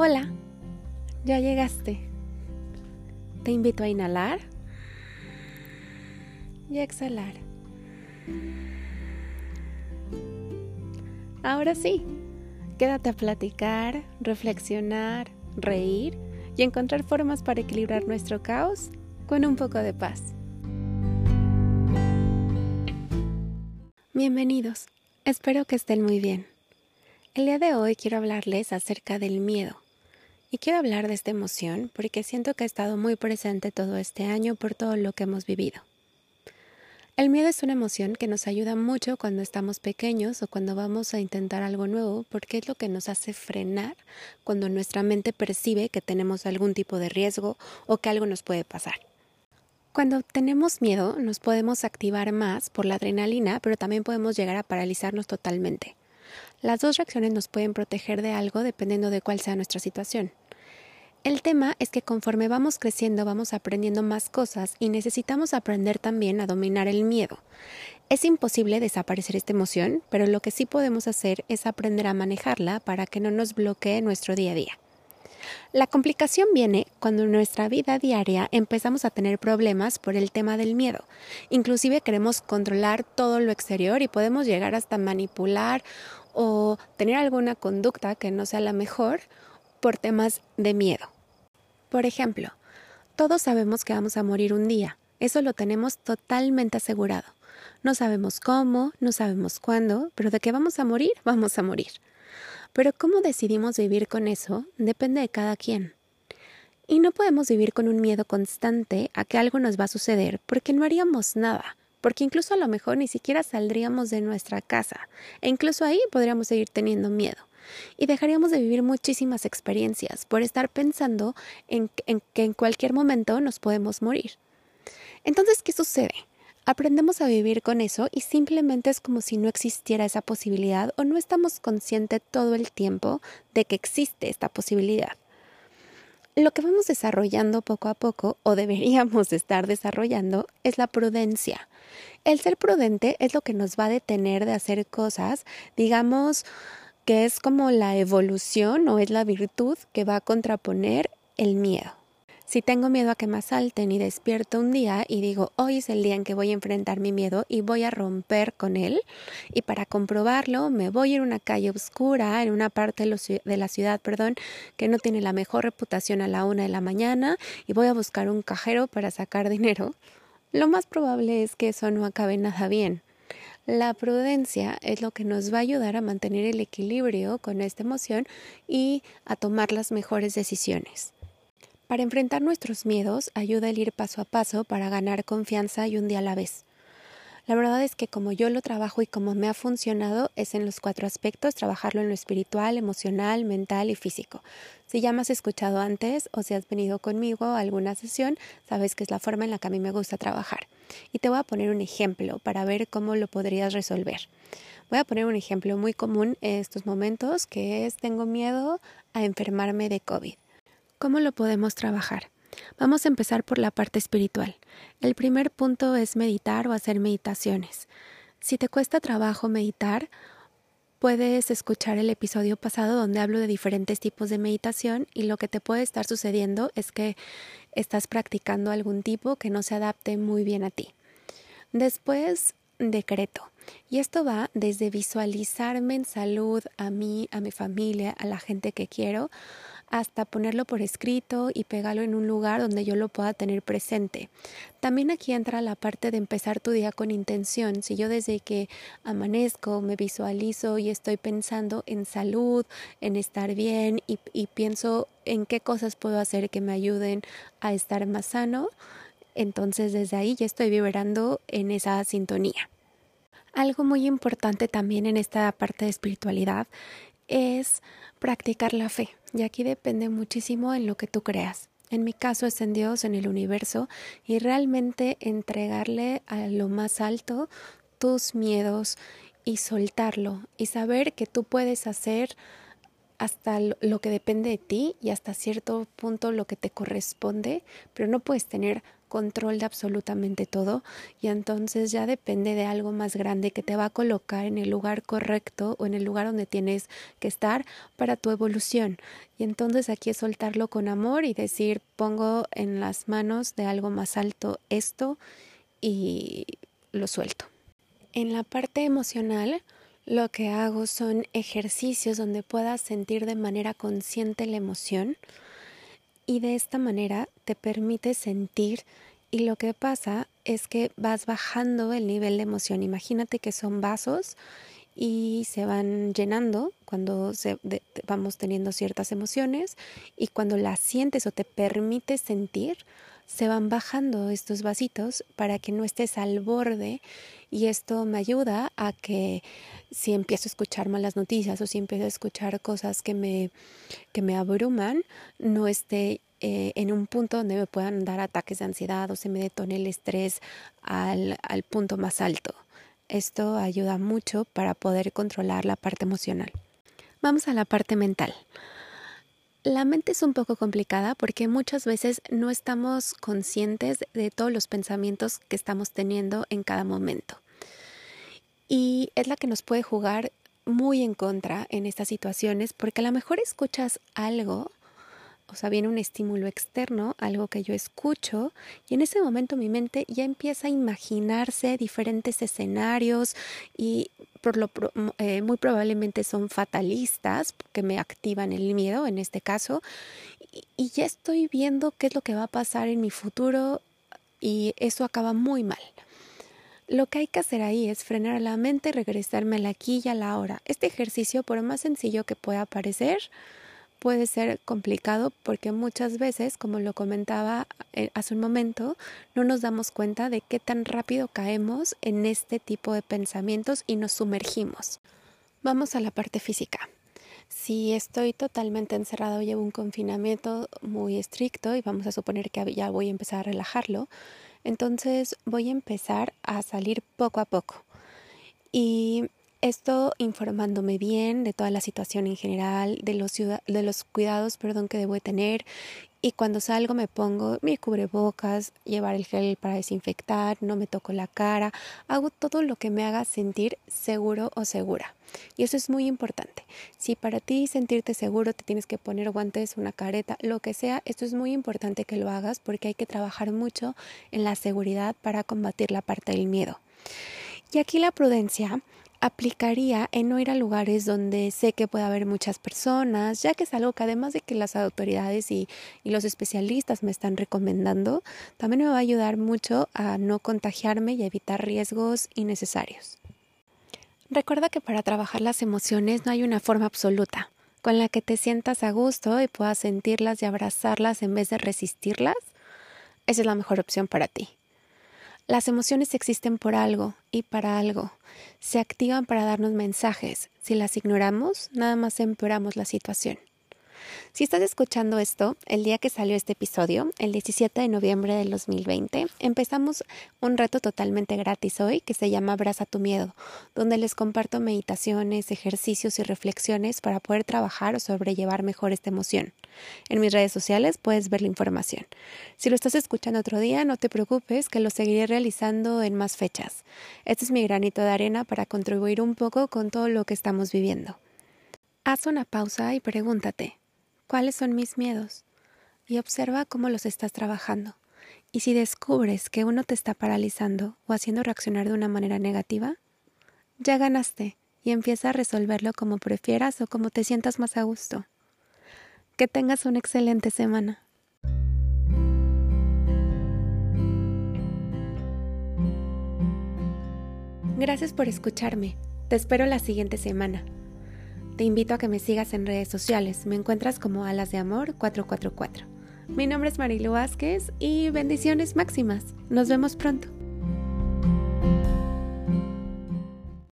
Hola, ya llegaste. Te invito a inhalar y a exhalar. Ahora sí, quédate a platicar, reflexionar, reír y encontrar formas para equilibrar nuestro caos con un poco de paz. Bienvenidos, espero que estén muy bien. El día de hoy quiero hablarles acerca del miedo. Y quiero hablar de esta emoción porque siento que ha estado muy presente todo este año por todo lo que hemos vivido. El miedo es una emoción que nos ayuda mucho cuando estamos pequeños o cuando vamos a intentar algo nuevo porque es lo que nos hace frenar cuando nuestra mente percibe que tenemos algún tipo de riesgo o que algo nos puede pasar. Cuando tenemos miedo nos podemos activar más por la adrenalina, pero también podemos llegar a paralizarnos totalmente. Las dos reacciones nos pueden proteger de algo dependiendo de cuál sea nuestra situación. El tema es que conforme vamos creciendo vamos aprendiendo más cosas y necesitamos aprender también a dominar el miedo. Es imposible desaparecer esta emoción, pero lo que sí podemos hacer es aprender a manejarla para que no nos bloquee nuestro día a día. La complicación viene cuando en nuestra vida diaria empezamos a tener problemas por el tema del miedo. Inclusive queremos controlar todo lo exterior y podemos llegar hasta manipular o tener alguna conducta que no sea la mejor por temas de miedo. Por ejemplo, todos sabemos que vamos a morir un día, eso lo tenemos totalmente asegurado. No sabemos cómo, no sabemos cuándo, pero de que vamos a morir, vamos a morir. Pero cómo decidimos vivir con eso depende de cada quien. Y no podemos vivir con un miedo constante a que algo nos va a suceder porque no haríamos nada porque incluso a lo mejor ni siquiera saldríamos de nuestra casa e incluso ahí podríamos seguir teniendo miedo y dejaríamos de vivir muchísimas experiencias por estar pensando en, que en cualquier momento nos podemos morir. Entonces, ¿qué sucede? Aprendemos a vivir con eso y simplemente es como si no existiera esa posibilidad o no estamos conscientes todo el tiempo de que existe esta posibilidad lo que vamos desarrollando poco a poco, o deberíamos estar desarrollando, es la prudencia. El ser prudente es lo que nos va a detener de hacer cosas, digamos, que es como la evolución o es la virtud que va a contraponer el miedo. Si tengo miedo a que me asalten y despierto un día y digo, hoy es el día en que voy a enfrentar mi miedo y voy a romper con él, y para comprobarlo me voy a una calle oscura, en una parte de la ciudad, perdón, que no tiene la mejor reputación a la una de la mañana, y voy a buscar un cajero para sacar dinero, lo más probable es que eso no acabe nada bien. La prudencia es lo que nos va a ayudar a mantener el equilibrio con esta emoción y a tomar las mejores decisiones. Para enfrentar nuestros miedos ayuda el ir paso a paso para ganar confianza y un día a la vez. La verdad es que como yo lo trabajo y como me ha funcionado es en los cuatro aspectos, trabajarlo en lo espiritual, emocional, mental y físico. Si ya me has escuchado antes o si has venido conmigo a alguna sesión, sabes que es la forma en la que a mí me gusta trabajar. Y te voy a poner un ejemplo para ver cómo lo podrías resolver. Voy a poner un ejemplo muy común en estos momentos que es tengo miedo a enfermarme de COVID. ¿Cómo lo podemos trabajar? Vamos a empezar por la parte espiritual. El primer punto es meditar o hacer meditaciones. Si te cuesta trabajo meditar, puedes escuchar el episodio pasado donde hablo de diferentes tipos de meditación y lo que te puede estar sucediendo es que estás practicando algún tipo que no se adapte muy bien a ti. Después, decreto. Y esto va desde visualizarme en salud a mí, a mi familia, a la gente que quiero, hasta ponerlo por escrito y pegarlo en un lugar donde yo lo pueda tener presente. También aquí entra la parte de empezar tu día con intención. Si yo desde que amanezco me visualizo y estoy pensando en salud, en estar bien y, pienso en qué cosas puedo hacer que me ayuden a estar más sano, entonces desde ahí ya estoy vibrando en esa sintonía. Algo muy importante también en esta parte de espiritualidad es practicar la fe. Y aquí depende muchísimo en lo que tú creas. En mi caso es en Dios, en el universo, y realmente entregarle a lo más alto tus miedos y soltarlo y saber que tú puedes hacer hasta lo que depende de ti y hasta cierto punto lo que te corresponde, pero no puedes tener control de absolutamente todo y entonces ya depende de algo más grande que te va a colocar en el lugar correcto o en el lugar donde tienes que estar para tu evolución. Y entonces aquí es soltarlo con amor y decir, pongo en las manos de algo más alto esto y lo suelto. En la parte emocional, lo que hago son ejercicios donde puedas sentir de manera consciente la emoción y de esta manera te permite sentir y lo que pasa es que vas bajando el nivel de emoción. Imagínate que son vasos y se van llenando cuando vamos teniendo ciertas emociones y cuando las sientes o te permites sentir, se van bajando estos vasitos para que no estés al borde y esto me ayuda a que si empiezo a escuchar malas noticias o si empiezo a escuchar cosas que me, que me abruman, no esté eh, en un punto donde me puedan dar ataques de ansiedad o se me detone el estrés al, al punto más alto. Esto ayuda mucho para poder controlar la parte emocional. Vamos a la parte mental. La mente es un poco complicada porque muchas veces no estamos conscientes de todos los pensamientos que estamos teniendo en cada momento. Y es la que nos puede jugar muy en contra en estas situaciones porque a lo mejor escuchas algo, o sea, viene un estímulo externo, algo que yo escucho, y en ese momento mi mente ya empieza a imaginarse diferentes escenarios y por lo eh, muy probablemente son fatalistas que me activan el miedo en este caso y, ya estoy viendo qué es lo que va a pasar en mi futuro y eso acaba muy mal. Lo que hay que hacer ahí es frenar la mente regresarme a la aquí y a la hora. Este ejercicio, por más sencillo que pueda parecer, puede ser complicado porque muchas veces, como lo comentaba eh, hace un momento, no nos damos cuenta de qué tan rápido caemos en este tipo de pensamientos y nos sumergimos. Vamos a la parte física. Si estoy totalmente encerrado, llevo un confinamiento muy estricto y vamos a suponer que ya voy a empezar a relajarlo, entonces voy a empezar a salir poco a poco. Y esto informándome bien de toda la situación en general, de los, de los cuidados perdón, que debo tener y cuando salgo me pongo mi cubrebocas, llevar el gel para desinfectar, no me toco la cara, hago todo lo que me haga sentir seguro o segura. Y eso es muy importante. Si para ti sentirte seguro te tienes que poner guantes, una careta, lo que sea, esto es muy importante que lo hagas porque hay que trabajar mucho en la seguridad para combatir la parte del miedo. Y aquí la prudencia aplicaría en no ir a lugares donde sé que puede haber muchas personas, ya que es algo que además de que las autoridades y, y, los especialistas me están recomendando, también me va a ayudar mucho a no contagiarme y evitar riesgos innecesarios. Recuerda que para trabajar las emociones no hay una forma absoluta con la que te sientas a gusto y puedas sentirlas y abrazarlas en vez de resistirlas. Esa es la mejor opción para ti. Las emociones existen por algo y para algo. Se activan para darnos mensajes. Si las ignoramos, nada más empeoramos la situación. Si estás escuchando esto, el día que salió este episodio, el 17 de noviembre del 2020, empezamos un reto totalmente gratis hoy que se llama Abraza tu miedo, donde les comparto meditaciones, ejercicios y reflexiones para poder trabajar o sobrellevar mejor esta emoción. En mis redes sociales puedes ver la información. Si lo estás escuchando otro día, no te preocupes que lo seguiré realizando en más fechas. Este es mi granito de arena para contribuir un poco con todo lo que estamos viviendo. Haz una pausa y pregúntate, cuáles son mis miedos y observa cómo los estás trabajando. Y si descubres que uno te está paralizando o haciendo reaccionar de una manera negativa, ya ganaste y empieza a resolverlo como prefieras o como te sientas más a gusto. Que tengas una excelente semana. Gracias por escucharme. Te espero la siguiente semana. Te invito a que me sigas en redes sociales. Me encuentras como Alas de Amor 444. Mi nombre es Marilu Vázquez y bendiciones máximas. Nos vemos pronto.